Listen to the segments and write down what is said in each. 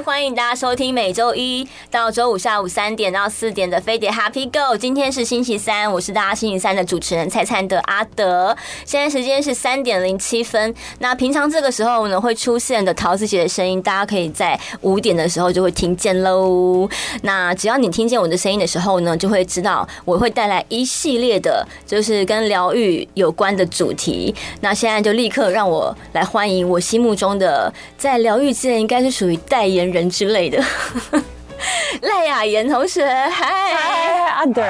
欢迎大家收听每周一到周五下午三点到四点的飞碟 Happy Go。今天是星期三，我是大家星期三的主持人蔡灿的阿德。现在时间是三点零七分。那平常这个时候呢，会出现的陶子姐的声音，大家可以在五点的时候就会听见喽。那只要你听见我的声音的时候呢，就会知道我会带来一系列的，就是跟疗愈有关的主题。那现在就立刻让我来欢迎我心目中的在疗愈界应该是属于代言人之类的，赖雅妍同学，嗨，阿德。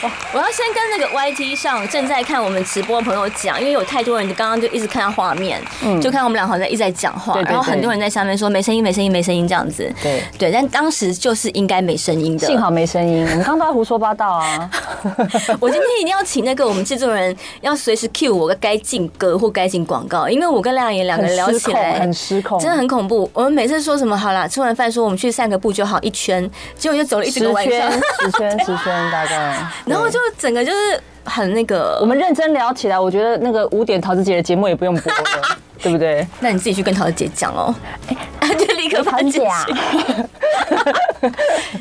我要先跟那个 YT 上正在看我们直播的朋友讲，因为有太多人刚刚就一直看到画面，嗯，就看我们俩好像一直在讲话，然后很多人在下面说没声音，没声音，没声音这样子。对对，但当时就是应该没声音的，幸好没声音。我们刚刚都在胡说八道啊！我今天一定要请那个我们制作人要随时 cue 我该进歌或该进广告，因为我跟赖雅妍两个人聊起来很失控，真的很恐怖。我们每次说什么好啦，吃完饭说我们去散个步就好，一圈，结果就走了一整个晚上，十圈十圈大概。然后就整个就是很那个，我们认真聊起来，我觉得那个五点桃子姐的节目也不用播了，对不对？那你自己去跟桃子姐讲哦。哎，就立刻把姐啊。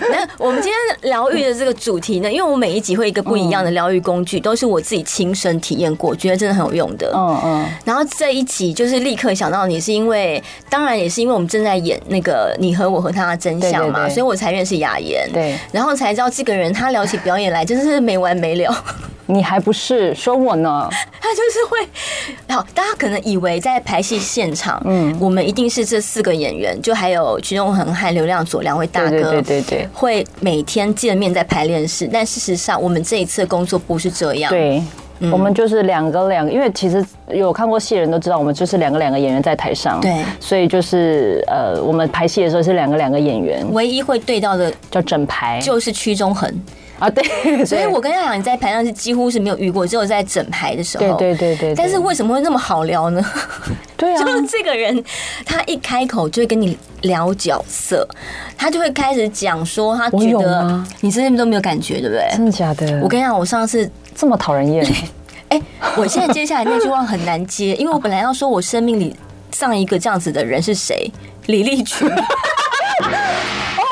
那我们今天疗愈的这个主题呢，因为我每一集会一个不一样的疗愈工具，都是我自己亲身体验过，觉得真的很有用的。嗯嗯。然后这一集就是立刻想到你，是因为当然也是因为我们正在演那个你和我和他的真相嘛，所以我才认识雅妍。对。然后才知道这个人，他聊起表演来真的是没完没了。你还不是说我呢？他就是会，好，大家可能以为在排戏现场，嗯，我们一定是这四个演员，就还有徐永恒和刘亮佐两位大哥，对对对对，会每天见面在排练室。但事实上，我们这一次的工作不是这样。对，我们就是两个两个，因为其实有看过戏的人都知道，我们就是两个两个演员在台上。对，所以就是呃，我们排戏的时候是两个两个演员，唯一会对到的叫整排，就是屈中恒。啊，对，所以我跟他讲，你在台上是几乎是没有遇过，只有在整排的时候。对对对对。但是为什么会那么好聊呢？对啊，就是这个人，他一开口就会跟你聊角色，他就会开始讲说，他觉得你身边都没有感觉，对不对？真的假的？我跟你讲，我上次这么讨人厌。哎，我现在接下来那句话很难接，因为我本来要说我生命里上一个这样子的人是谁，李立群。哦，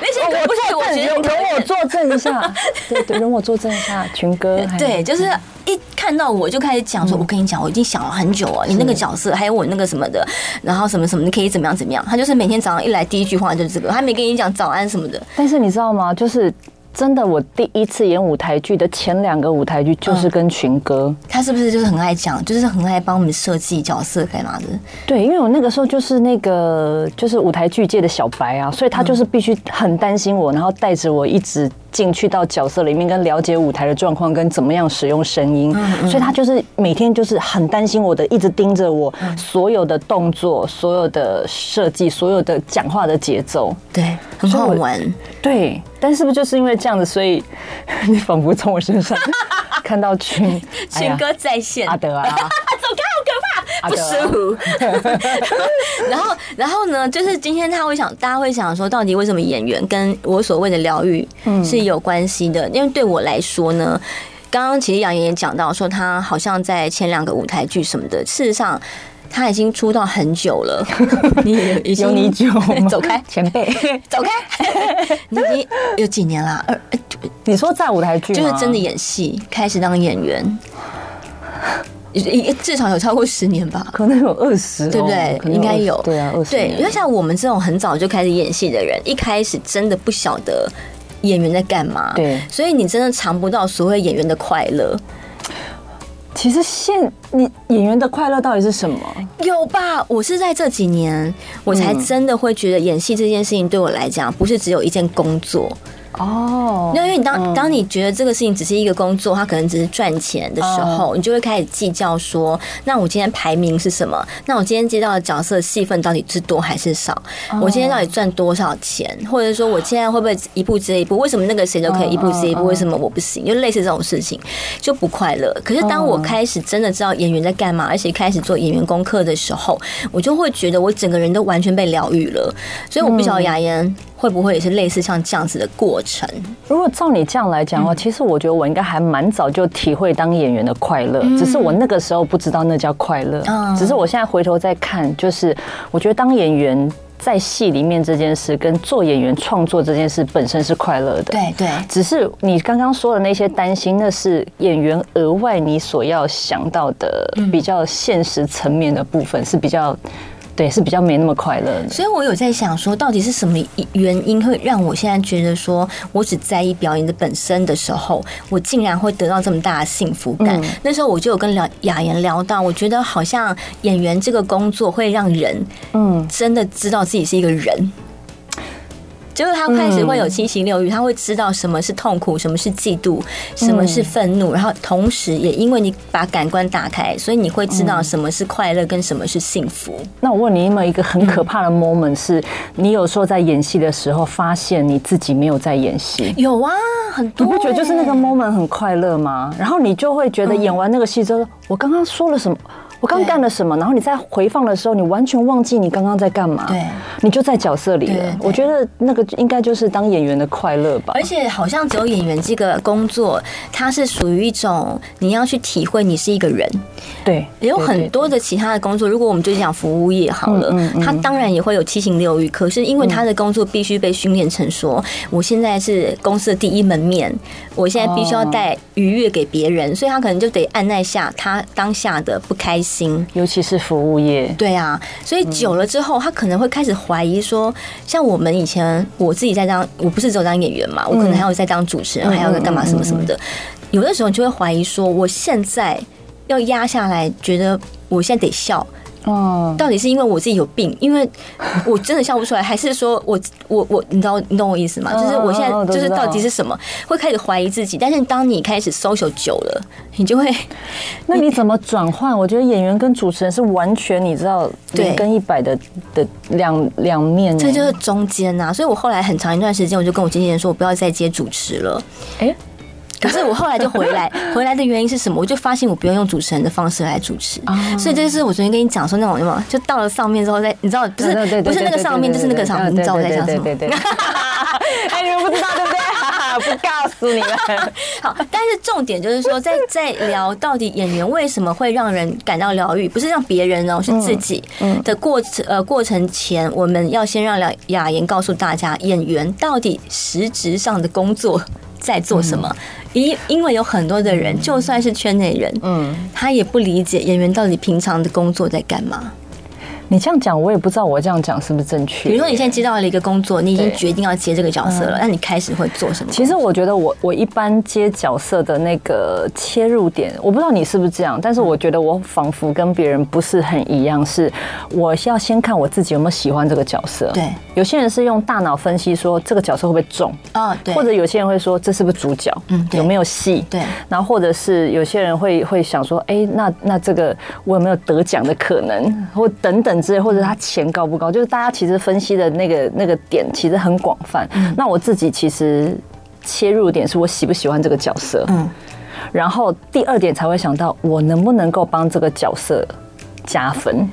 那些不是，我觉得容我作证一下，对对，容我作证一下，群哥。对，就是一看到我就开始讲说，我跟你讲，我已经想了很久啊，你那个角色，还有我那个什么的，然后什么什么，你可以怎么样怎么样。他就是每天早上一来第一句话就是这个，他没跟你讲早安什么的。但是你知道吗？就是。真的，我第一次演舞台剧的前两个舞台剧就是跟群哥，他是不是就是很爱讲，就是很爱帮我们设计角色干嘛的？对，因为我那个时候就是那个就是舞台剧界的小白啊，所以他就是必须很担心我，然后带着我一直进去到角色里面，跟了解舞台的状况，跟怎么样使用声音，所以他就是每天就是很担心我的，一直盯着我所有的动作、所有的设计、所有的讲话的节奏，对，很好玩，对。但是不是就是因为这样子，所以 你仿佛从我身上 看到群群哥在线，阿德啊，走开，不舒服。然后，然后呢，就是今天他会想，大家会想说，到底为什么演员跟我所谓的疗愈是有关系的？因为对我来说呢，刚刚其实杨妍也讲到说，他好像在前两个舞台剧什么的，事实上。他已经出道很久了，你已经有你久，走开，前辈，走开，你已经有几年了？你说在舞台剧，就是真的演戏，开始当演员，至少有超过十年吧？可能有二十，对不对？应该有，对啊，二十。对，因为像我们这种很早就开始演戏的人，一开始真的不晓得演员在干嘛，对，所以你真的尝不到所谓演员的快乐。其实现你演员的快乐到底是什么？有吧？我是在这几年，我才真的会觉得演戏这件事情对我来讲，不是只有一件工作。哦，那因为你当当你觉得这个事情只是一个工作，它可能只是赚钱的时候，你就会开始计较说，那我今天排名是什么？那我今天接到的角色戏份到底是多还是少？我今天到底赚多少钱？或者说我现在会不会一步接一步？为什么那个谁都可以一步接一步？为什么我不行？就类似这种事情就不快乐。可是当我开始真的知道演员在干嘛，而且开始做演员功课的时候，我就会觉得我整个人都完全被疗愈了。所以我不晓得雅妍。会不会也是类似像这样子的过程？如果照你这样来讲的话，其实我觉得我应该还蛮早就体会当演员的快乐，只是我那个时候不知道那叫快乐。只是我现在回头再看，就是我觉得当演员在戏里面这件事，跟做演员创作这件事本身是快乐的。对对。只是你刚刚说的那些担心，那是演员额外你所要想到的比较现实层面的部分，是比较。对，是比较没那么快乐的。所以我有在想说，到底是什么原因会让我现在觉得说，我只在意表演的本身的时候，我竟然会得到这么大的幸福感？嗯、那时候我就有跟聊雅妍聊到，我觉得好像演员这个工作会让人，嗯，真的知道自己是一个人。就是他开始会有七情六欲，他会知道什么是痛苦，什么是嫉妒，什么是愤怒，然后同时也因为你把感官打开，所以你会知道什么是快乐跟什么是幸福。那我问你，有没有一个很可怕的 moment 是，你有时候在演戏的时候，发现你自己没有在演戏？有啊，很多。你不觉得就是那个 moment 很快乐吗？然后你就会觉得演完那个戏之后，我刚刚说了什么？我刚干了什么？然后你在回放的时候，你完全忘记你刚刚在干嘛。对，你就在角色里了。我觉得那个应该就是当演员的快乐吧。而且好像只有演员这个工作，它是属于一种你要去体会你是一个人。对，也有很多的其他的工作。如果我们就讲服务业好了，他当然也会有七情六欲。可是因为他的工作必须被训练成说，我现在是公司的第一门面，我现在必须要带愉悦给别人，所以他可能就得按耐下他当下的不开心。尤其是服务业，对啊，所以久了之后，他可能会开始怀疑说，像我们以前，我自己在当，我不是只有当演员嘛，我可能还有在当主持人，还要在干嘛什么什么的，有的时候你就会怀疑说，我现在要压下来，觉得我现在得笑。哦，到底是因为我自己有病，因为我真的笑不出来，还是说我我我，你知道你懂我意思吗？就是我现在就是到底是什么，会开始怀疑自己。但是当你开始 social 久了，你就会，那你怎么转换？我觉得演员跟主持人是完全你知道零跟一百的的两两面，这就是中间呐。所以我后来很长一段时间，我就跟我经纪人说，我不要再接主持了。哎。可是我后来就回来，回来的原因是什么？我就发现我不用用主持人的方式来主持，所以这就是我昨天跟你讲说那种什么，就到了上面之后再，你知道不是不是那个上面，就是那个场，你知道我在讲什么？哎，你们不知道对不对？不告诉你们。好，但是重点就是说，在在聊到底演员为什么会让人感到疗愈，不是让别人哦，是自己的过程呃过程前，我们要先让雅言告诉大家，演员到底实质上的工作在做什么。因因为有很多的人，就算是圈内人，嗯，他也不理解演员到底平常的工作在干嘛。你这样讲，我也不知道我这样讲是不是正确。比如说，你现在接到了一个工作，你已经决定要接这个角色了，那你开始会做什么？其实我觉得，我我一般接角色的那个切入点，我不知道你是不是这样，但是我觉得我仿佛跟别人不是很一样，是我要先看我自己有没有喜欢这个角色。对，有些人是用大脑分析说这个角色会不会中啊？对，或者有些人会说这是不是主角？嗯，有没有戏？对，然后或者是有些人会会想说，哎，那那这个我有没有得奖的可能？或等等之类，或者他。钱高不高？就是大家其实分析的那个那个点其实很广泛。那我自己其实切入点是我喜不喜欢这个角色，嗯，然后第二点才会想到我能不能够帮这个角色加分。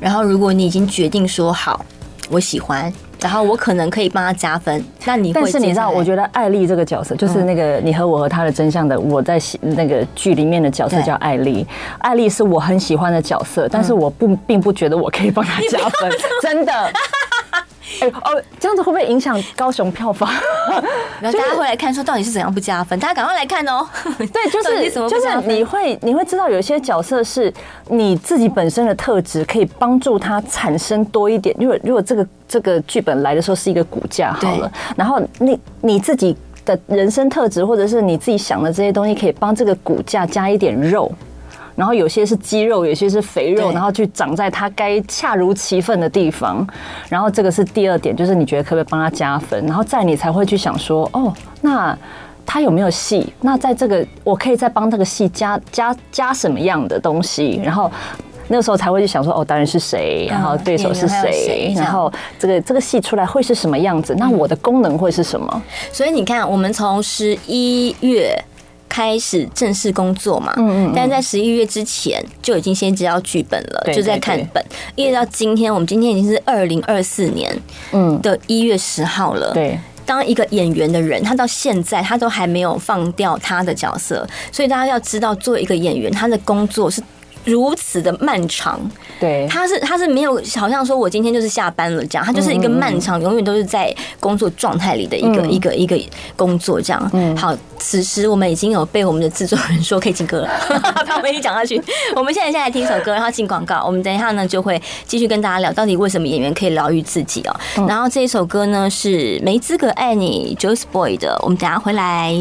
然后如果你已经决定说好，我喜欢。然后我可能可以帮他加分，那你会？但是你知道，我觉得艾丽这个角色，就是那个你和我和他的真相的，我在那个剧里面的角色叫艾丽。艾丽是我很喜欢的角色，但是我不并不觉得我可以帮他加分，真的。哎 哦，这样子会不会影响高雄票房？然后大家会来看，说到底是怎样不加分？大家赶快来看哦！对，就是就是你会你会知道，有些角色是你自己本身的特质可以帮助他产生多一点。如果如果这个这个剧本来的时候是一个骨架好了，然后你你自己的人生特质或者是你自己想的这些东西，可以帮这个骨架加一点肉。然后有些是肌肉，有些是肥肉，然后去长在它该恰如其分的地方。然后这个是第二点，就是你觉得可不可以帮他加分？然后再你才会去想说，哦，那他有没有戏？那在这个我可以再帮这个戏加加加什么样的东西？然后那个时候才会去想说，哦，当然是谁？然后对手是谁？然后这个这个戏出来会是什么样子？那我的功能会是什么？所以你看，我们从十一月。开始正式工作嘛，嗯嗯，但是在十一月之前就已经先知道剧本了，就在看本，一直到今天，我们今天已经是二零二四年嗯的一月十号了，对。当一个演员的人，他到现在他都还没有放掉他的角色，所以大家要知道，作为一个演员，他的工作是。如此的漫长，对，他是他是没有，好像说我今天就是下班了这样，他就是一个漫长，永远都是在工作状态里的一个一个一个工作这样。嗯，好，此时我们已经有被我们的制作人说可以进歌了，怕我们一讲下去，我们现在先来听首歌，然后进广告。我们等一下呢就会继续跟大家聊到底为什么演员可以疗愈自己哦。然后这一首歌呢是没资格爱你 Joyce Boy 的，我们等下回来。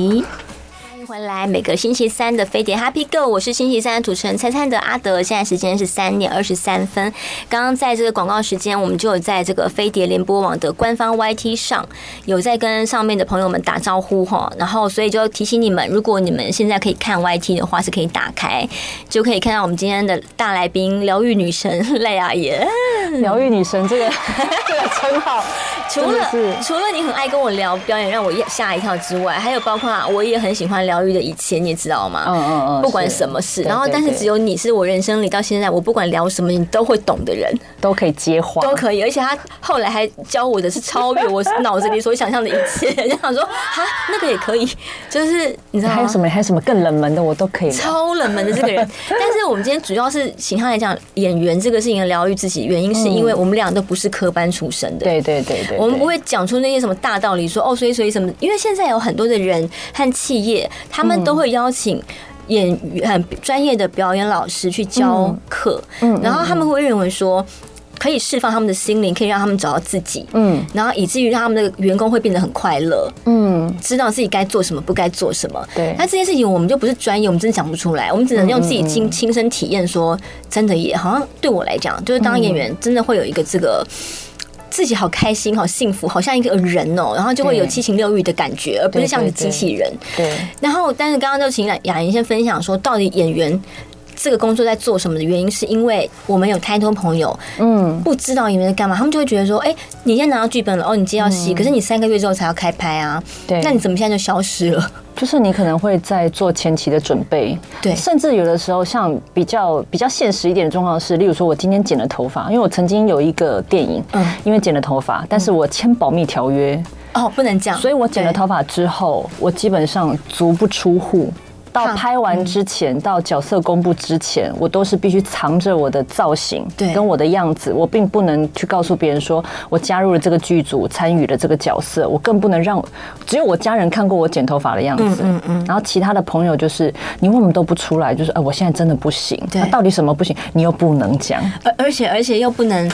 回来，每个星期三的飞碟 Happy Go，我是星期三的主持人灿灿的阿德。现在时间是三点二十三分。刚刚在这个广告时间，我们就有在这个飞碟联播网的官方 YT 上有在跟上面的朋友们打招呼哈。然后，所以就提醒你们，如果你们现在可以看 YT 的话，是可以打开，就可以看到我们今天的大来宾——疗愈女神赖阿妍。疗愈女神这个 这个称号，除了除了你很爱跟我聊表演，让我吓一跳之外，还有包括我也很喜欢疗。疗愈的一切，你也知道吗？嗯嗯嗯，不管什么事，然后但是只有你是我人生里到现在，我不管聊什么，你都会懂的人，都可以接话，都可以。而且他后来还教我的是超越我 脑子里所想象的一切，就想说哈，那个也可以，就是你知道吗？还有什么？还有什么更冷门的，我都可以。超冷门的这个人，但是我们今天主要是请他来讲演员这个事情疗愈自己，原因是因为我们俩都不是科班出身的，对对对对，我们不会讲出那些什么大道理，说哦，所以所以什么？因为现在有很多的人和企业。他们都会邀请演员很专业的表演老师去教课，嗯，然后他们会认为说可以释放他们的心灵，可以让他们找到自己，嗯，然后以至于让他们的员工会变得很快乐，嗯，知道自己该做什么，不该做什么。对，那这件事情我们就不是专业，我们真的讲不出来，我们只能用自己亲亲身体验说，真的也好像对我来讲，就是当演员真的会有一个这个。自己好开心，好幸福，好像一个人哦，然后就会有七情六欲的感觉，而不是像个机器人。对。然后，但是刚刚就请雅莹先分享说，到底演员这个工作在做什么的原因，是因为我们有太多朋友，嗯，不知道你们在干嘛，他们就会觉得说，哎，你现在拿到剧本了，哦，你接到戏，可是你三个月之后才要开拍啊，对，那你怎么现在就消失了？就是你可能会在做前期的准备，对，甚至有的时候像比较比较现实一点的状况是，例如说我今天剪了头发，因为我曾经有一个电影，嗯，因为剪了头发，但是我签保密条约，哦，不能讲，所以我剪了头发之后，我基本上足不出户。到拍完之前，到角色公布之前，我都是必须藏着我的造型，对，跟我的样子，我并不能去告诉别人说我加入了这个剧组，参与了这个角色，我更不能让只有我家人看过我剪头发的样子，嗯嗯，然后其他的朋友就是你为什么都不出来，就是哎，我现在真的不行，那到底什么不行？你又不能讲，而而且而且又不能。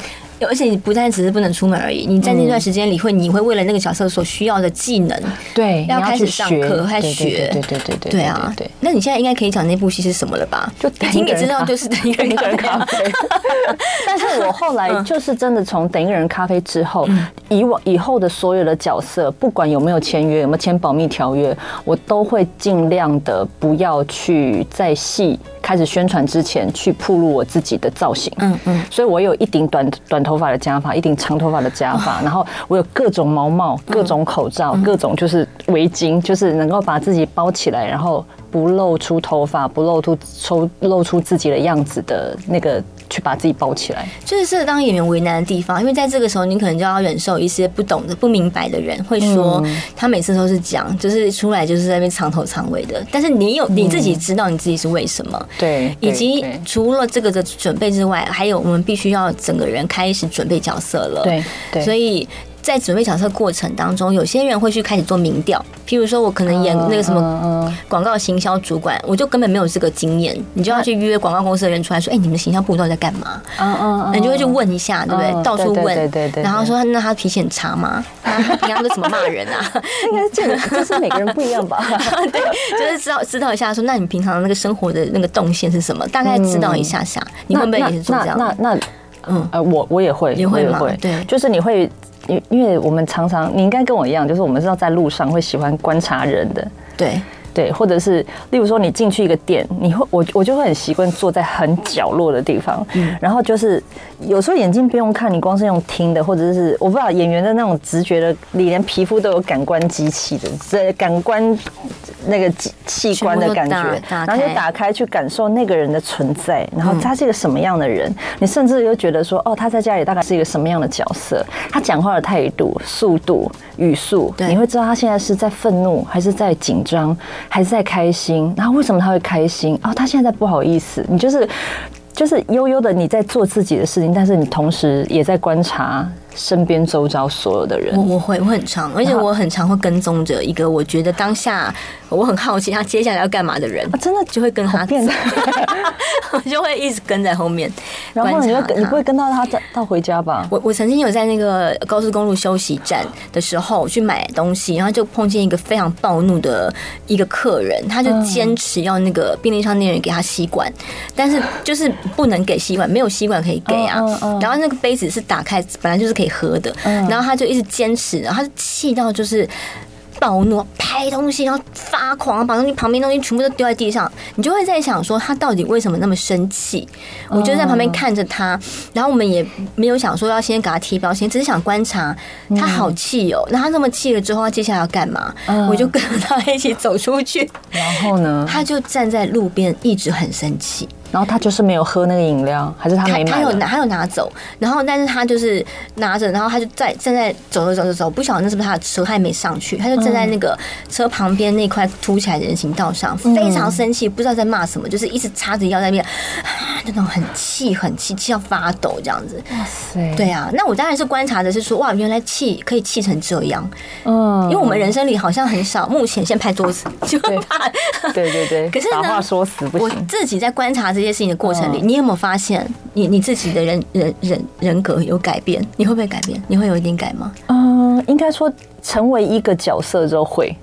而且你不但只是不能出门而已，你在那段时间里会，你会为了那个角色所需要的技能，对，要开始上课，开始学，对对对对对，对啊，对。那你现在应该可以讲那部戏是什么了吧？就一听你知道，就是等一个人咖啡。但是我后来就是真的从等一个人咖啡之后，以往以后的所有的角色，不管有没有签约，有没有签保密条约，我都会尽量的不要去在戏开始宣传之前去铺露我自己的造型。嗯嗯，所以我有一顶短短头。头发的假发，一顶长头发的假发，然后我有各种毛帽、各种口罩、各种就是围巾，就是能够把自己包起来，然后不露出头发、不露出抽露出自己的样子的那个。去把自己包起来，就是这个当演员为难的地方，因为在这个时候，你可能就要忍受一些不懂的、不明白的人会说，他每次都是讲，就是出来就是在那边藏头藏尾的。但是你有你自己知道你自己是为什么，对，以及除了这个的准备之外，还有我们必须要整个人开始准备角色了，对，对，所以。在准备角色过程当中，有些人会去开始做民调，譬如说我可能演那个什么广告行销主管，我就根本没有这个经验，你就要去约广告公司的人出来说，哎，你们行销部到底在干嘛？嗯嗯，你就会去问一下，对不对？到处问，对对对，然后说那他脾气很差吗？他平常都怎么骂人啊？应该是这个，就是每个人不一样吧？对，就是知道知道一下，说那你平常那个生活的那个动线是什么？大概知道一下下，你会不会也是做这样？那那嗯呃，我我也会，也会会，对，就是你会。因因为我们常常，你应该跟我一样，就是我们知道在路上会喜欢观察人的，对。对，或者是例如说你进去一个店，你会我我就会很习惯坐在很角落的地方，嗯，然后就是有时候眼睛不用看，你光是用听的，或者是我不知道演员的那种直觉的，你连皮肤都有感官机器的，这感官那个器官的感觉，然后就打开去感受那个人的存在，然后他是一个什么样的人，嗯、你甚至又觉得说，哦，他在家里大概是一个什么样的角色，他讲话的态度、速度、语速，你会知道他现在是在愤怒，还是在紧张，还是在开心，然后为什么他会开心？哦，他现在在不好意思，你就是。就是悠悠的你在做自己的事情，但是你同时也在观察。身边周遭所有的人，我我会我很常，而且我很常会跟踪着一个我觉得当下我很好奇他接下来要干嘛的人，真的就会跟他变，我就会一直跟在后面。然后你会你不会跟到他到回家吧？我我曾经有在那个高速公路休息站的时候去买东西，然后就碰见一个非常暴怒的一个客人，他就坚持要那个便利商店人给他吸管，但是就是不能给吸管，没有吸管可以给啊。然后那个杯子是打开，本来就是可以。喝的，然后他就一直坚持，然后他就气到就是暴怒，拍东西，然后发狂，把东西旁边东西全部都丢在地上。你就会在想说，他到底为什么那么生气？我就在旁边看着他，然后我们也没有想说要先给他贴标签，只是想观察他好气哦。那他那么气了之后，他接下来要干嘛？我就跟他一起走出去，然后呢，他就站在路边，一直很生气。然后他就是没有喝那个饮料，还是他没买？他有拿，他有拿走。然后，但是他就是拿着，然后他就在站在走着走着走，不晓得那是不是他的车，他也没上去，他就站在那个车旁边那块凸起来的人行道上，非常生气，不知道在骂什么，就是一直叉着腰在那边，啊，那种很气很气，气到发抖这样子。哇塞！对啊，那我当然是观察的是说，哇，原来气可以气成这样。嗯，因为我们人生里好像很少，目前先拍桌子就怕。对对对。可是呢，把话说死不行。我自己在观察这。这些事情的过程里，你有没有发现你你自己的人人人人格有改变？你会不会改变？你会有一点改吗？嗯，应该说成为一个角色之后会，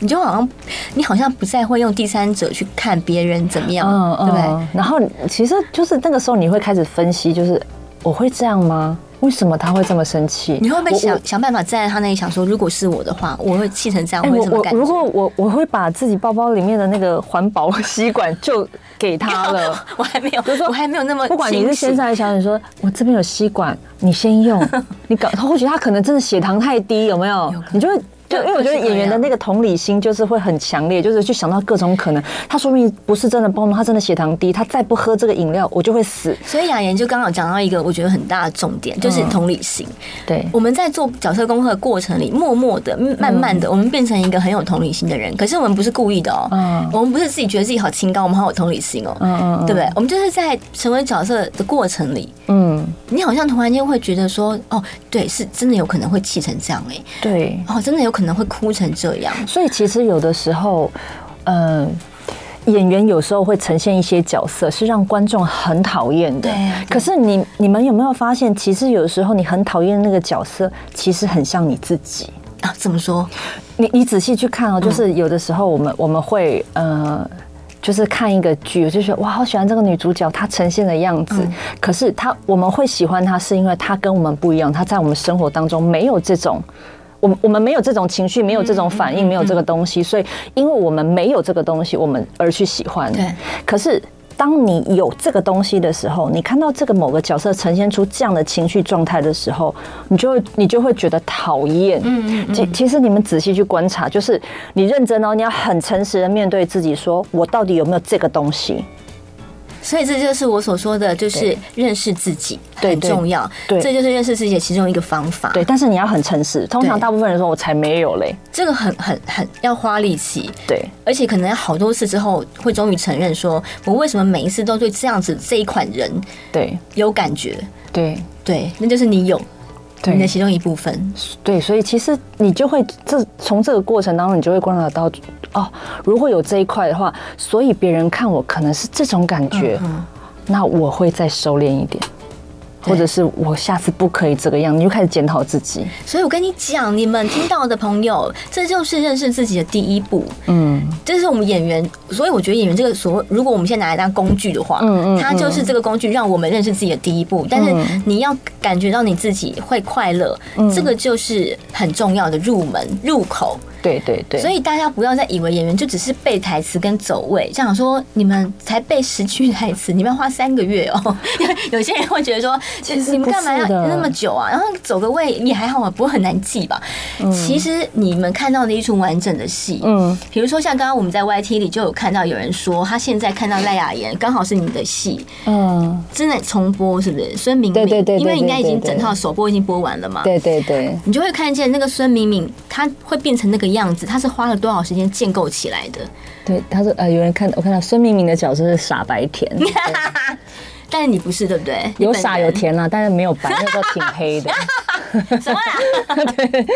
你就好像你好像不再会用第三者去看别人怎么样，嗯嗯、对不对？然后其实就是那个时候你会开始分析，就是我会这样吗？为什么他会这么生气？你会不会想想办法站在他那里想说，如果是我的话，我会气成这样，会怎么感觉？如果我我会把自己包包里面的那个环保吸管就给他了。我还没有，就是说我还没有那么，不管你是先生还是小姐，说我这边有吸管，你先用。你搞，或许他可能真的血糖太低，有没有？你就会。对，因为我觉得演员的那个同理心就是会很强烈，就是去想到各种可能。他说明不是真的暴怒，他真的血糖低，他再不喝这个饮料，我就会死。所以雅妍就刚好讲到一个我觉得很大的重点，就是同理心。对，我们在做角色功课的过程里，默默的、慢慢的，我们变成一个很有同理心的人。可是我们不是故意的哦，嗯，我们不是自己觉得自己好清高，我们好有同理心哦，嗯嗯，对不对？我们就是在成为角色的过程里，嗯，你好像突然间会觉得说，哦，对，是真的有可能会气成这样哎，对，哦，真的有可能会哭成。这样，所以其实有的时候，嗯、呃，演员有时候会呈现一些角色，是让观众很讨厌的。对。可是你你们有没有发现，其实有的时候你很讨厌那个角色，其实很像你自己啊？怎么说？你你仔细去看哦，就是有的时候我们我们会呃，就是看一个剧，我就觉得哇，好喜欢这个女主角，她呈现的样子。可是她我们会喜欢她，是因为她跟我们不一样，她在我们生活当中没有这种。我们我们没有这种情绪，没有这种反应，没有这个东西，所以因为我们没有这个东西，我们而去喜欢。对。可是当你有这个东西的时候，你看到这个某个角色呈现出这样的情绪状态的时候，你就会你就会觉得讨厌。嗯嗯。其其实你们仔细去观察，就是你认真哦，你要很诚实的面对自己，说我到底有没有这个东西。所以这就是我所说的，就是认识自己很重要。对，这就是认识自己的其中一个方法。对，但是你要很诚实。通常大部分人说，我才没有嘞。这个很很很要花力气。对，而且可能要好多次之后，会终于承认说，我为什么每一次都对这样子这一款人对有感觉？对对，那就是你有。你的其中一部分，对，所以其实你就会这从这个过程当中，你就会观察到，哦，如果有这一块的话，所以别人看我可能是这种感觉，那我会再收敛一点。或者是我下次不可以这个样，你就开始检讨自己。所以我跟你讲，你们听到的朋友，这就是认识自己的第一步。嗯，这是我们演员，所以我觉得演员这个所谓，如果我们现在拿来当工具的话，嗯嗯，它就是这个工具，让我们认识自己的第一步。但是你要感觉到你自己会快乐，这个就是很重要的入门入口。对对对。所以大家不要再以为演员就只是背台词跟走位，这样说你们才背十句台词，你们要花三个月哦。有些人会觉得说，其实你们干嘛要那么久啊？然后走个位也还好啊，不会很难记吧？其实你们看到的一出完整的戏，嗯，比如说像刚刚我们在 YT 里就有看到有人说，他现在看到赖雅妍刚好是你的戏，嗯，真的重播是不是？孙明敏，对对对，因为应该已经整套首播已经播完了嘛，对对对，你就会看见那个孙明敏，他会变成那个样子，他是花了多少时间建构起来的？对，他说呃，有人看我看到孙明明的角色是傻白甜，但是你不是对不对？有傻有甜啦，但是没有白，那时候挺黑的。什么呀？对。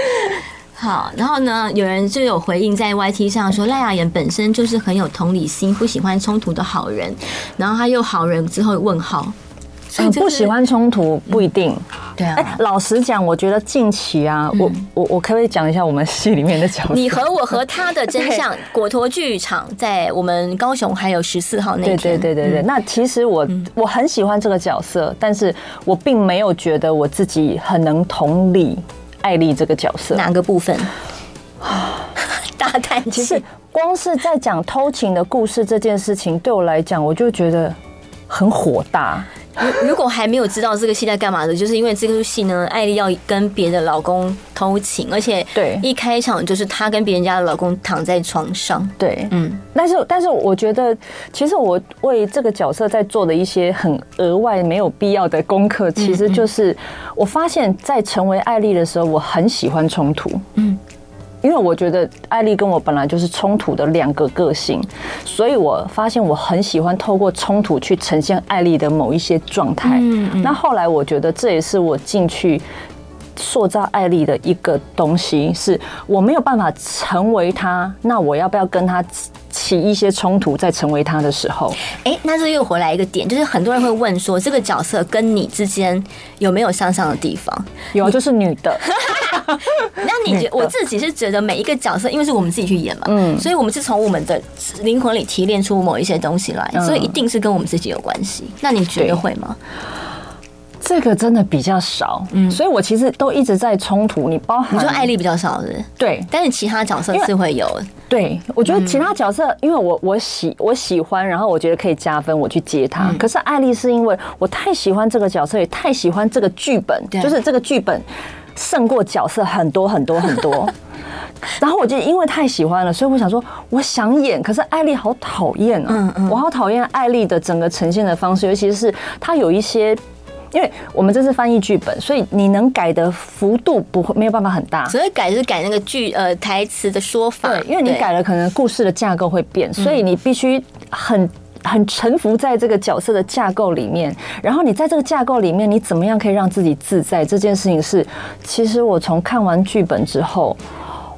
好，然后呢，有人就有回应在 YT 上说，赖雅妍本身就是很有同理心，不喜欢冲突的好人。然后他又好人之后问号，所以、就是、不喜欢冲突不一定。嗯、对啊，哎，老实讲，我觉得近期啊，嗯、我我我可不可以讲一下我们戏里面的角色？你和我和 他的真相，果陀剧场在我们高雄还有十四号那天。对对对对那其实我我很喜欢这个角色，但是我并没有觉得我自己很能同理。艾丽这个角色哪个部分？大叹气。其实光是在讲偷情的故事这件事情，对我来讲，我就觉得很火大。如 如果还没有知道这个戏在干嘛的，就是因为这个戏呢，艾丽要跟别的老公偷情，而且对一开场就是她跟别人家的老公躺在床上。对，嗯。但是，但是我觉得，其实我为这个角色在做的一些很额外没有必要的功课，其实就是我发现，在成为艾丽的时候，我很喜欢冲突。嗯。因为我觉得艾丽跟我本来就是冲突的两个个性，所以我发现我很喜欢透过冲突去呈现艾丽的某一些状态。那后来我觉得这也是我进去塑造艾丽的一个东西，是我没有办法成为她，那我要不要跟她起一些冲突，再成为她的时候？哎，那这又回来一个点，就是很多人会问说，这个角色跟你之间有没有相像的地方？有，就是女的。那你觉我自己是觉得每一个角色，因为是我们自己去演嘛，嗯，所以我们是从我们的灵魂里提炼出某一些东西来，所以一定是跟我们自己有关系。那你觉得会吗？这个真的比较少，嗯，所以我其实都一直在冲突。你包含你说艾丽比较少是？对，但是其他角色是会有。对，我觉得其他角色，因为我我喜我喜欢，然后我觉得可以加分，我去接他。可是艾丽是因为我太喜欢这个角色，也太喜欢这个剧本，就是这个剧本。胜过角色很多很多很多，然后我就因为太喜欢了，所以我想说，我想演，可是艾丽好讨厌啊！嗯嗯我好讨厌艾丽的整个呈现的方式，尤其是她有一些，因为我们这是翻译剧本，所以你能改的幅度不会没有办法很大，所以改是改那个剧呃台词的说法，对，因为你改了，可能故事的架构会变，所以你必须很。很臣服在这个角色的架构里面，然后你在这个架构里面，你怎么样可以让自己自在？这件事情是，其实我从看完剧本之后，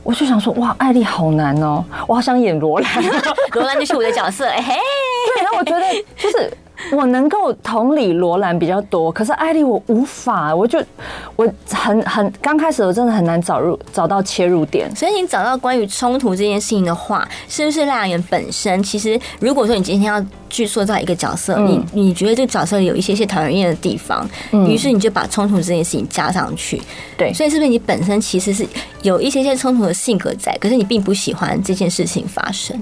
我就想说，哇，艾丽好难哦，我好想演罗兰，罗兰就是我的角色，哎嘿，对，然后我觉得就是。我能够同理罗兰比较多，可是艾莉我无法，我就我很很刚开始我真的很难找入找到切入点。所以你找到关于冲突这件事情的话，是不是赖雅妍本身？其实如果说你今天要去塑造一个角色，你你觉得这个角色有一些些讨人厌的地方，于是你就把冲突这件事情加上去。对，所以是不是你本身其实是有一些些冲突的性格在，可是你并不喜欢这件事情发生？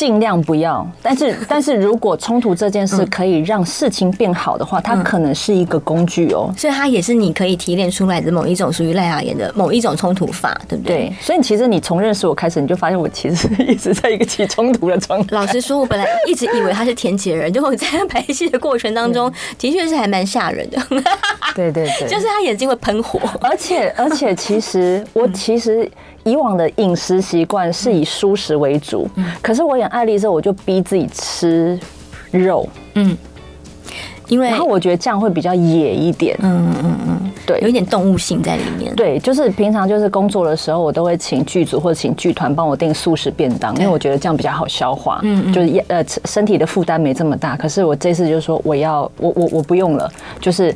尽量不要，但是 但是如果冲突这件事可以让事情变好的话，它可能是一个工具哦。所以它也是你可以提炼出来的某一种属于赖雅妍的某一种冲突法，对不对？对。所以其实你从认识我开始，你就发现我其实一直在一个起冲突的状态。老实说，我本来一直以为他是田姐人，就我在拍戏的过程当中，的确是还蛮吓人的。对对对，就是他眼睛会喷火，而且而且其实我其实。以往的饮食习惯是以蔬食为主，可是我演艾丽之后，我就逼自己吃肉，嗯，因为然后我觉得这样会比较野一点，嗯嗯嗯，对，有一点动物性在里面。对，就是平常就是工作的时候，我都会请剧组或者请剧团帮我订素食便当，因为我觉得这样比较好消化，嗯，就是呃身体的负担没这么大。可是我这次就是说我要我我我不用了，就是。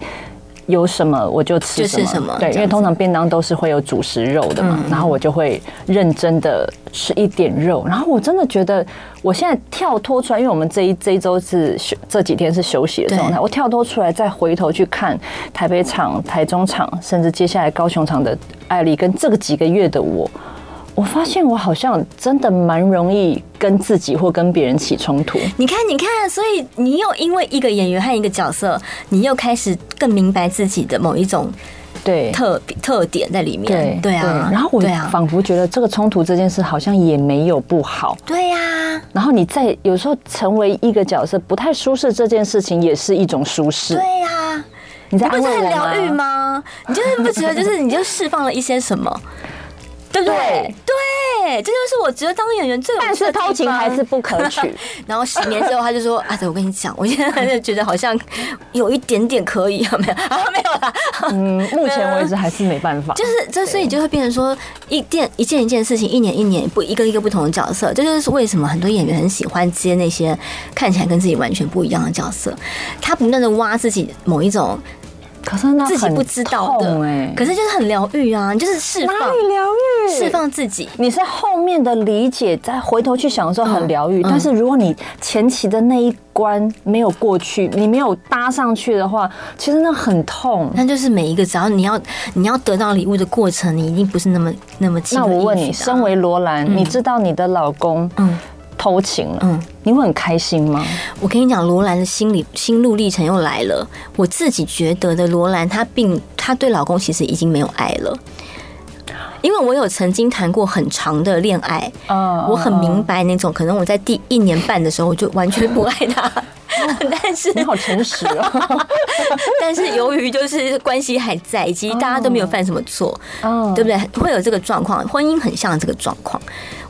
有什么我就吃什么，什么对，因为通常便当都是会有主食肉的嘛，然后我就会认真的吃一点肉，然后我真的觉得我现在跳脱出来，因为我们这一这一周是休这几天是休息的状态，我跳脱出来再回头去看台北场、台中场，甚至接下来高雄场的艾丽跟这个几个月的我，我发现我好像真的蛮容易跟自己或跟别人起冲突。你看，你看，所以你又因为一个演员和一个角色，你又开始更明白自己的某一种对特特点在里面。对对啊，然后我仿佛觉得这个冲突这件事好像也没有不好。对呀。然后你在有时候成为一个角色不太舒适，这件事情也是一种舒适。对呀。你在安慰我吗？你不是很疗愈吗？你就是不觉得就是你就释放了一些什么？对不对？对，这就是我觉得当演员最有趣的。但是偷情还是不可取。然后十年之后，他就说：“啊，对，我跟你讲，我现在就觉得好像有一点点可以，有没有啊？没有啦。嗯，目前为止还是没办法。就是这，所以就会变成说一件一件一件事情，一年一年不一个一个不同的角色。这就是为什么很多演员很喜欢接那些看起来跟自己完全不一样的角色。他不断的挖自己某一种。可是那自己不知道的，可是就是很疗愈啊！就是释放，疗愈？释放自己。你是后面的理解，再回头去想的时候很疗愈。但是如果你前期的那一关没有过去，你没有搭上去的话，其实那很痛。那就是每一个，只要你要你要得到礼物的过程，你一定不是那么那么。那我问你，身为罗兰，你知道你的老公，嗯。偷情了，嗯，你会很开心吗？我跟你讲，罗兰的心理心路历程又来了。我自己觉得的，罗兰她并她对老公其实已经没有爱了，因为我有曾经谈过很长的恋爱，我很明白那种，可能我在第一年半的时候我就完全不爱他。但是你好诚实哦，但是由于就是关系还在，以及大家都没有犯什么错，哦，对不对？会有这个状况，婚姻很像这个状况。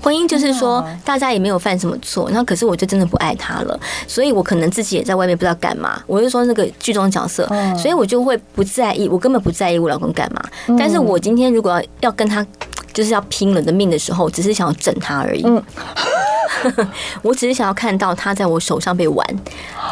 婚姻就是说大家也没有犯什么错，然后可是我就真的不爱他了，所以我可能自己也在外面不知道干嘛。我就说那个剧中角色，所以我就会不在意，我根本不在意我老公干嘛。但是我今天如果要要跟他就是要拼了的命的时候，只是想要整他而已。我只是想要看到他在我手上被玩，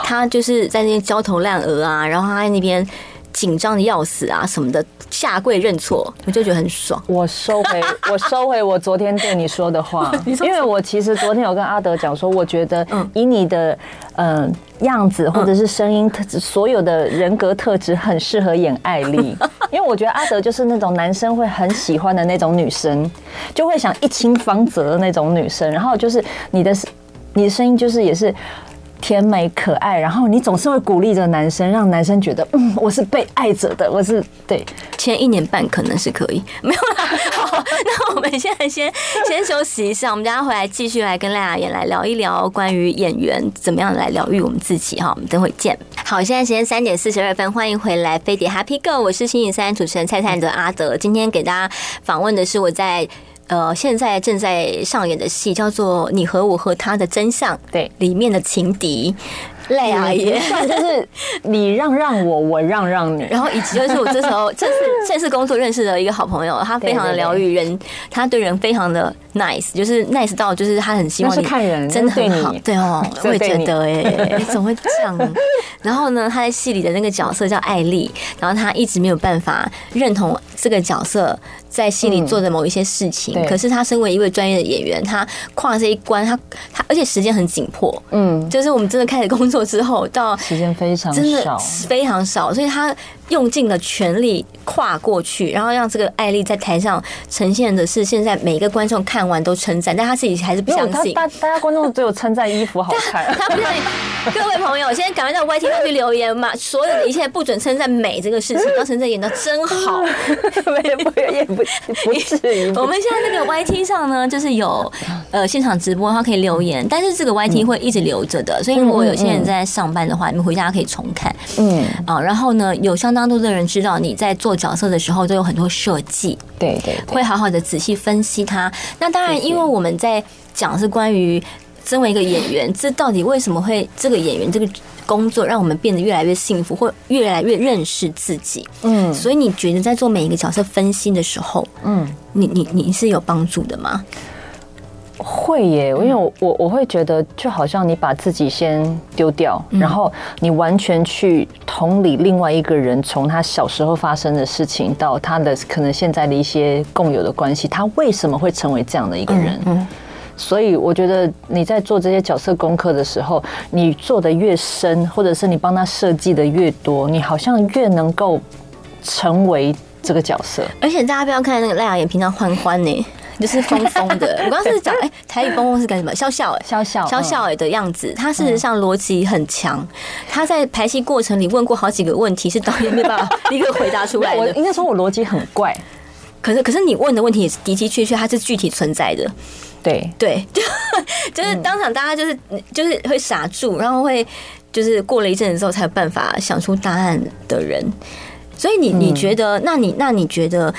他就是在那边焦头烂额啊，然后他在那边紧张的要死啊什么的，下跪认错，我就觉得很爽。我收回，我收回我昨天对你说的话，因为我其实昨天有跟阿德讲说，我觉得以你的嗯样子或者是声音特质，所有的人格特质很适合演艾丽，因为我觉得阿德就是那种男生会很喜欢的那种女生，就会想一清芳泽的那种女生，然后就是你的你的声音就是也是。甜美可爱，然后你总是会鼓励着男生，让男生觉得，嗯，我是被爱着的，我是对。前一年半可能是可以，没有啦。好，那我们现在先先休息一下，我们等下回来继续来跟赖雅妍来聊一聊关于演员怎么样来疗愈我们自己哈。我们等会见。好，现在时间三点四十二分，欢迎回来飞碟 Happy Go，我是星期三主持人蔡灿德阿德，今天给大家访问的是我在。呃，现在正在上演的戏叫做《你和我和他的真相》，对，里面的情敌赖雅妍，就是你让让我，我让让你，然后以及就是我这时候这次这次工作认识的一个好朋友，他非常的疗愈人，他对人非常的 nice，就是 nice 到就是他很希望你看人真的很好，对哦，我也觉得哎，怎么会这样？然后呢，他在戏里的那个角色叫艾丽，然后他一直没有办法认同这个角色。在戏里做的某一些事情，嗯、可是他身为一位专业的演员，他跨这一关，他他而且时间很紧迫，嗯，就是我们真的开始工作之后，到时间非常真的非常少，所以他用尽了全力跨过去，然后让这个艾丽在台上呈现的是现在每一个观众看完都称赞，但他自己还是不相信。大大家观众只有称赞衣服好看，他不相信。各位朋友，现在赶快在 YT 上去留言嘛，所有的一切不准称赞美这个事情，要称赞演的真好，也不也不。不是，我们现在那个 YT 上呢，就是有呃现场直播，他可以留言，但是这个 YT 会一直留着的，所以如果有些人在上班的话，你们回家可以重看。嗯啊，然后呢，有相当多的人知道你在做角色的时候都有很多设计，对对，会好好的仔细分析它。那当然，因为我们在讲是关于身为一个演员，这到底为什么会这个演员这个。工作让我们变得越来越幸福，或越来越认识自己。嗯，所以你觉得在做每一个角色分析的时候，嗯，你你你是有帮助的吗？会耶，因为我我我会觉得，就好像你把自己先丢掉，然后你完全去同理另外一个人，从他小时候发生的事情到他的可能现在的一些共有的关系，他为什么会成为这样的一个人？嗯。所以我觉得你在做这些角色功课的时候，你做的越深，或者是你帮他设计的越多，你好像越能够成为这个角色。而且大家不要看那个赖雅妍平常欢欢呢，就是疯疯的。我刚刚是讲，哎，台语疯疯是干什么？笑笑哎，笑笑笑笑哎的样子。他事实上逻辑很强，他在排戏过程里问过好几个问题，是导演没办法立刻回答出来的。我应该说我逻辑很怪，可是可是你问的问题也是的的确确，它是具体存在的。对对，就 就是当场大家就是就是会傻住，然后会就是过了一阵子之后才有办法想出答案的人。所以你你觉得，那你那你觉得？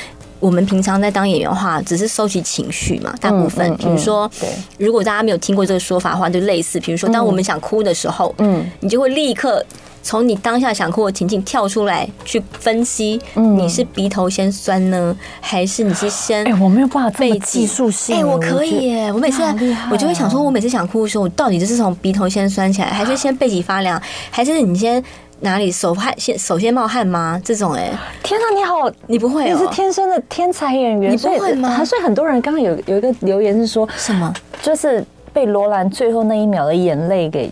我们平常在当演员的话，只是收集情绪嘛，大部分。比如说，如果大家没有听过这个说法的话，就类似，比如说，当我们想哭的时候，嗯，你就会立刻从你当下想哭的情境跳出来，去分析，你是鼻头先酸呢，还是你是先？哎，我没有办法这么技术性。哎，我可以耶，我每次我就会想说，我每次想哭的时候，我到底就是从鼻头先酸起来，还是先背脊发凉，还是你先？哪里手汗先首先冒汗吗？这种哎、欸，天哪，你好，你不会、喔？你是天生的天才演员，你不会吗？所以很多人刚刚有有一个留言是说什么？就是被罗兰最后那一秒的眼泪给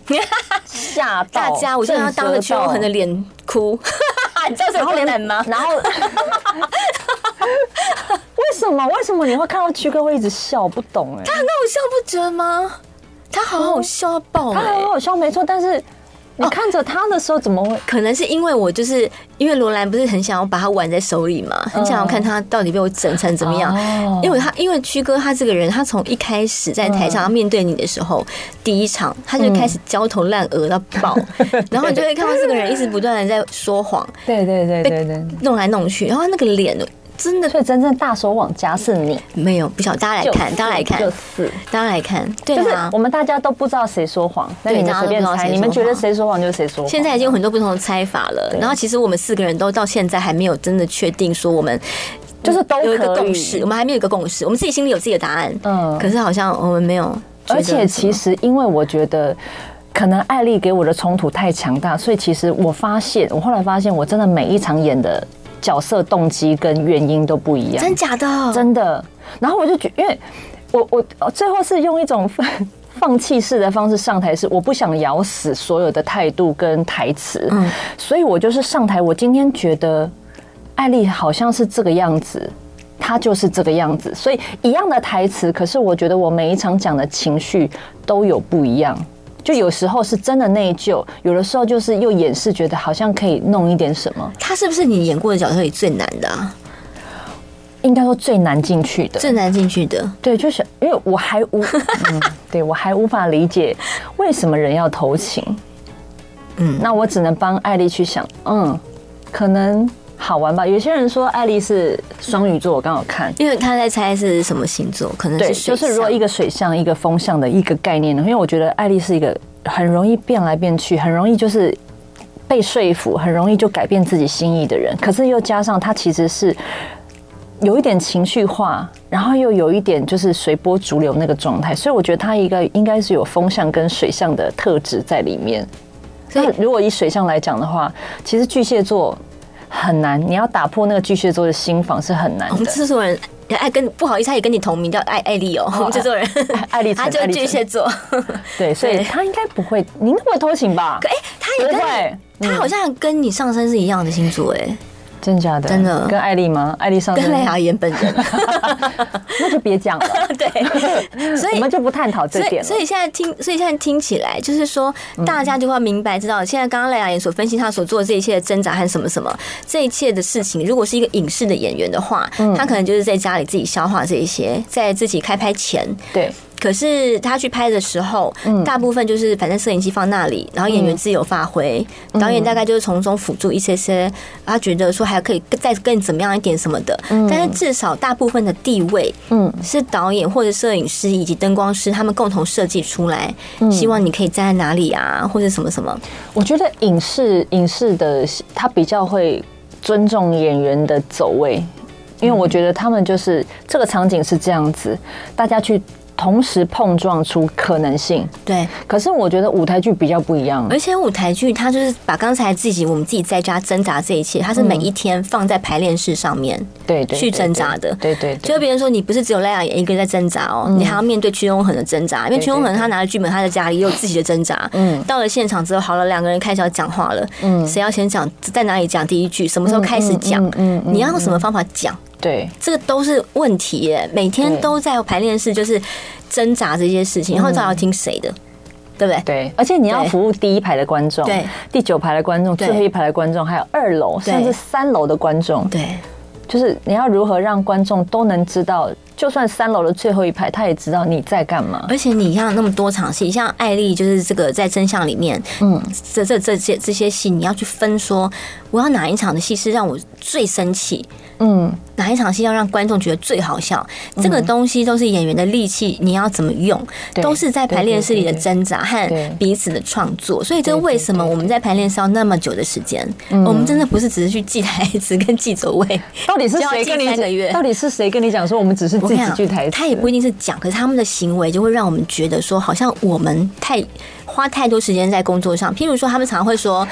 吓到。大家，我现在要当着邱永恒的脸哭，你知道什么脸吗？然后，为什么？为什么你会看到区哥会一直笑？不懂哎、欸，他很好笑，不觉得吗？他好好笑爆、欸，他很好笑，没错，但是。你看着他的时候怎么会？可能是因为我就是因为罗兰不是很想要把他挽在手里嘛，很想要看他到底被我整成怎么样。因为他因为屈哥他这个人，他从一开始在台上面对你的时候，第一场他就开始焦头烂额到爆，然后你就会看到这个人一直不断的在说谎，对对对对对，弄来弄去，然后那个脸。真的，所以真正大手往家是你，没有不晓得，大家来看，大家来看，就是大家来看，对啊，我们大家都不知道谁说谎，那你们随便猜，你们觉得谁说谎就是谁说谎。现在已经有很多不同的猜法了，然后其实我们四个人都到现在还没有真的确定说我们就是都有一个共识，我们还没有一个共识，我们自己心里有自己的答案，嗯，可是好像我们没有。而且其实因为我觉得可能艾丽给我的冲突太强大，所以其实我发现，我后来发现我真的每一场演的。角色动机跟原因都不一样，真假的？真的。然后我就觉，因为我我最后是用一种放 放弃式的方式上台，是我不想咬死所有的态度跟台词，嗯，所以我就是上台。我今天觉得艾丽好像是这个样子，她就是这个样子，所以一样的台词，可是我觉得我每一场讲的情绪都有不一样。就有时候是真的内疚，有的时候就是又掩饰，觉得好像可以弄一点什么。他是不是你演过的角色里最难的啊？应该说最难进去的，最难进去的。对，就是因为我还无，嗯，对我还无法理解为什么人要偷情。嗯，那我只能帮艾丽去想，嗯，可能。好玩吧？有些人说艾丽是双鱼座，我刚好看，因为他在猜是什么星座，可能是水。就是如果一个水象、一个风象的一个概念呢？因为我觉得艾丽是一个很容易变来变去，很容易就是被说服，很容易就改变自己心意的人。可是又加上他其实是有一点情绪化，然后又有一点就是随波逐流那个状态，所以我觉得他一个应该是有风象跟水象的特质在里面。所以如果以水象来讲的话，其实巨蟹座。很难，你要打破那个巨蟹座的心防是很难的。我们制作人爱跟不好意思，他也跟你同名叫艾艾丽哦。我们制作人 艾丽，他就是巨蟹座。对，所以他应该不会，你应该不会偷情吧？哎，他也跟，他好像跟你上身是一样的星座哎。真假的？真的？跟艾丽吗？艾丽上跟赖雅妍本人，那就别讲了。对，所以我们就不探讨这点了。所以现在听，所以现在听起来，就是说大家就会明白，知道现在刚刚赖雅妍所分析他所做的这一切的挣扎和什么什么，这一切的事情，如果是一个影视的演员的话，他可能就是在家里自己消化这一些，在自己开拍前，对。可是他去拍的时候，大部分就是反正摄影机放那里，然后演员自由发挥，导演大概就是从中辅助一些些，他觉得说还可以再更怎么样一点什么的。但是至少大部分的地位，嗯，是导演或者摄影师以及灯光师他们共同设计出来，希望你可以站在哪里啊，或者什么什么。我觉得影视影视的他比较会尊重演员的走位，因为我觉得他们就是这个场景是这样子，大家去。同时碰撞出可能性，对。可是我觉得舞台剧比较不一样，而且舞台剧它就是把刚才自己我们自己在家挣扎这一切，它是每一天放在排练室上面，对对，去挣扎的，对对。就别人说你不是只有赖雅妍一个人在挣扎哦，你还要面对屈永恒的挣扎，因为屈永恒他拿着剧本，他在家里也有自己的挣扎。嗯。到了现场之后，好了，两个人开始要讲话了。嗯。谁要先讲？在哪里讲第一句？什么时候开始讲？嗯。你要用什么方法讲？对，这个都是问题耶，每天都在排练室就是挣扎这些事情，然后都要听谁的，对不对？对，而且你要服务第一排的观众，对，第九排的观众，最后一排的观众，还有二楼甚至三楼的观众，对，就是你要如何让观众都能知道。就算三楼的最后一排，他也知道你在干嘛。而且你像那么多场戏，像艾丽就是这个在真相里面，嗯，这这这些这些戏，你要去分说，我要哪一场的戏是让我最生气，嗯，哪一场戏要让观众觉得最好笑，这个东西都是演员的力气，你要怎么用，都是在排练室里的挣扎和彼此的创作。所以这为什么我们在排练室要那么久的时间？我们真的不是只是去记台词跟记走位，到底是谁跟你？到底是谁跟你讲说我们只是？几句台词，他也不一定是讲，可是他们的行为就会让我们觉得说，好像我们太花太多时间在工作上。譬如说，他们常常会说，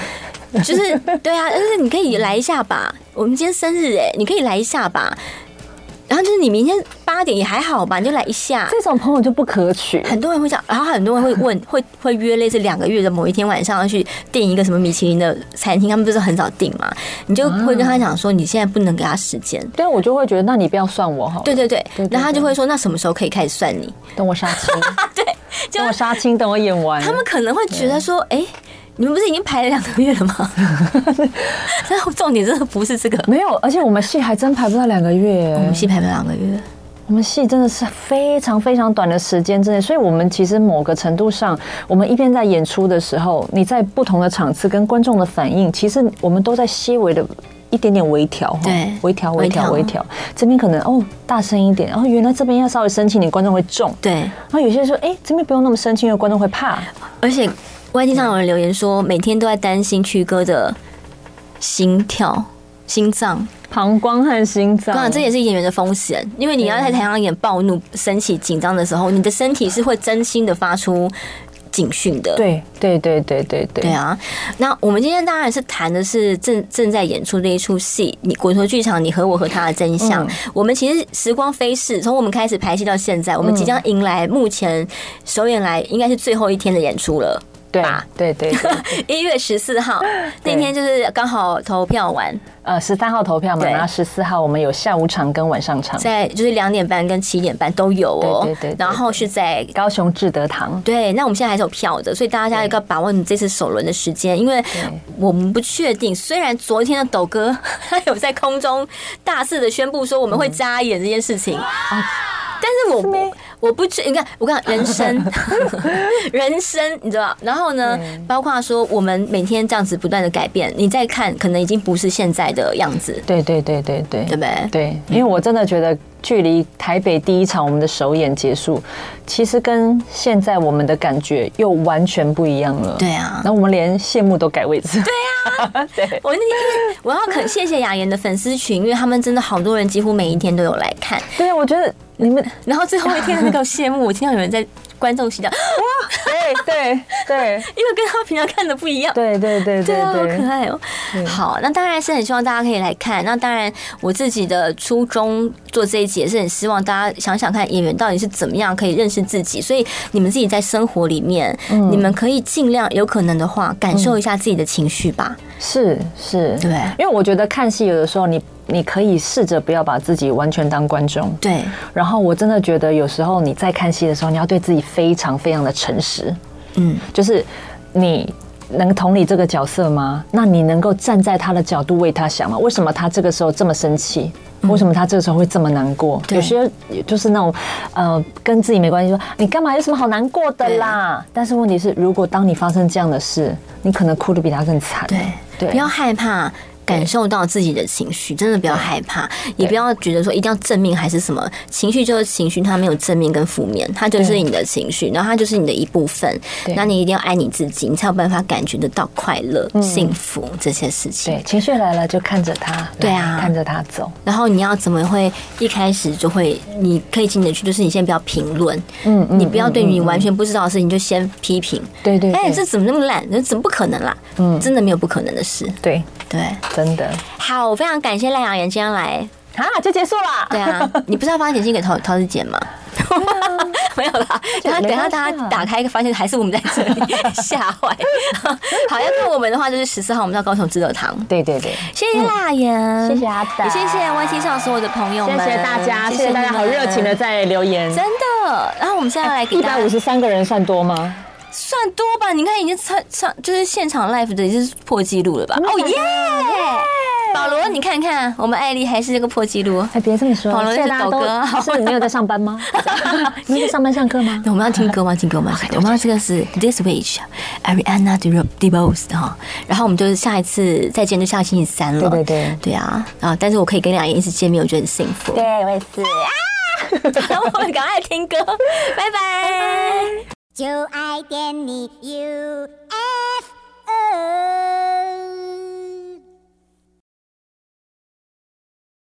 就是对啊，但是你可以来一下吧，我们今天生日哎，你可以来一下吧。然后就是你明天八点也还好吧，你就来一下。这种朋友就不可取。很多人会讲，然后很多人会 问，会会约类似两个月的某一天晚上要去订一个什么米其林的餐厅，他们不是很早订嘛？你就会跟他讲说，你现在不能给他时间。对，我就会觉得，那你不要算我哈。对对对，然后他就会说，那什么时候可以开始算你？等我杀青。对，等我杀青，等我演完。他们可能会觉得说，哎。你们不是已经排了两个月了吗？但重点真的不是这个，没有，而且我们戏还真排不到两个月。我们戏排不到两个月，我们戏真的是非常非常短的时间之内，所以我们其实某个程度上，我们一边在演出的时候，你在不同的场次跟观众的反应，其实我们都在细微的一点点微调，对，微调微调微调。这边可能哦大声一点，然后原来这边要稍微生气，你观众会重，对。然后有些人说，哎，这边不用那么生气，因为观众会怕，而且。YT 上有人留言说，每天都在担心曲哥的心跳、心脏、膀胱和心脏。当然，这也是演员的风险，因为你要在台上演暴怒、生气、紧张的时候，你的身体是会真心的发出警讯的。对，对，对，对，对，对。对啊，那我们今天当然是谈的是正正在演出的一出戏，你滚陀剧场，你和我和他的真相。嗯、我们其实时光飞逝，从我们开始排戏到现在，我们即将迎来目前首演来应该是最后一天的演出了。对吧？对对，一月十四号 那天就是刚好投票完，呃，十三号投票嘛，然后十四号我们有下午场跟晚上场，在就是两点半跟七点半都有哦。对对，然后是在高雄志德堂。对，那我们现在还是有票的，所以大家要把握你这次首轮的时间，因为我们不确定。虽然昨天的抖哥 他有在空中大肆的宣布说我们会加演这件事情啊，但是我。我不去，你看，我看人生，人生，你知道？然后呢，包括说我们每天这样子不断的改变，你再看，可能已经不是现在的样子。对对对对对，对不对？对，因为我真的觉得，距离台北第一场我们的首演结束，其实跟现在我们的感觉又完全不一样了。对啊，那我们连谢幕都改位置。对啊，对，我那天我要很谢谢雅妍的粉丝群，因为他们真的好多人，几乎每一天都有来看。对啊，我觉得。你们，然后最后一天的那个谢幕，我听到有人在观众席讲，哇，对对对，因为跟他平常看的不一样，对对对对，好可爱哦。好，那当然是很希望大家可以来看。那当然，我自己的初衷做这一集也是很希望大家想想看演员到底是怎么样可以认识自己。所以你们自己在生活里面，你们可以尽量有可能的话，感受一下自己的情绪吧。是是，对，因为我觉得看戏有的时候你。你可以试着不要把自己完全当观众，对。然后我真的觉得有时候你在看戏的时候，你要对自己非常非常的诚实，嗯，就是你能同理这个角色吗？那你能够站在他的角度为他想吗？为什么他这个时候这么生气？为什么他这个时候会这么难过？有些就是那种呃，跟自己没关系，说你干嘛有什么好难过的啦？但是问题是，如果当你发生这样的事，你可能哭得比他更惨。对，对，不要害怕。感受到自己的情绪，真的不要害怕，也不要觉得说一定要正面还是什么，情绪就是情绪，它没有正面跟负面，它就是你的情绪，然后它就是你的一部分。那你一定要爱你自己，你才有办法感觉得到快乐、幸福这些事情。对，情绪来了就看着它，对啊，看着它走。然后你要怎么会一开始就会，你可以进得去，就是你先不要评论，嗯，你不要对于你完全不知道的事情就先批评，对对，哎，这怎么那么烂？这怎么不可能啦？嗯，真的没有不可能的事。对对。真的好，我非常感谢赖雅妍今天来啊，就结束了。对啊，你不是要帮他剪辑给桃桃子姐吗？没有啦。然后等下大家打开一个，发现还是我们在这里，吓坏。好，要看我们的话，就是十四号我们到高雄知乐堂。对对对，谢谢大言，谢谢阿达，也谢谢 YT 上所有的朋友们，谢谢大家，谢谢大家好热情的在留言，真的。然后我们现在来给一百五十三个人算多吗？算多吧，你看已经唱唱就是现场 live 的已经是破纪录了吧？哦耶！保罗，你看看我们艾丽还是这个破纪录。哎，别这么说，保罗是抖哥，是你没有在上班吗？你在上班上课吗？我们要听歌吗？听歌吗？我们要这个是 This Witch，Ariana DeBose 哈。然后我们就是下一次再见，就下星期三了。对对对，对啊啊！但是我可以跟两个人一起见面，我觉得很幸福。对，我也是啊。我们赶快听歌，拜拜。就爱点你 UFO。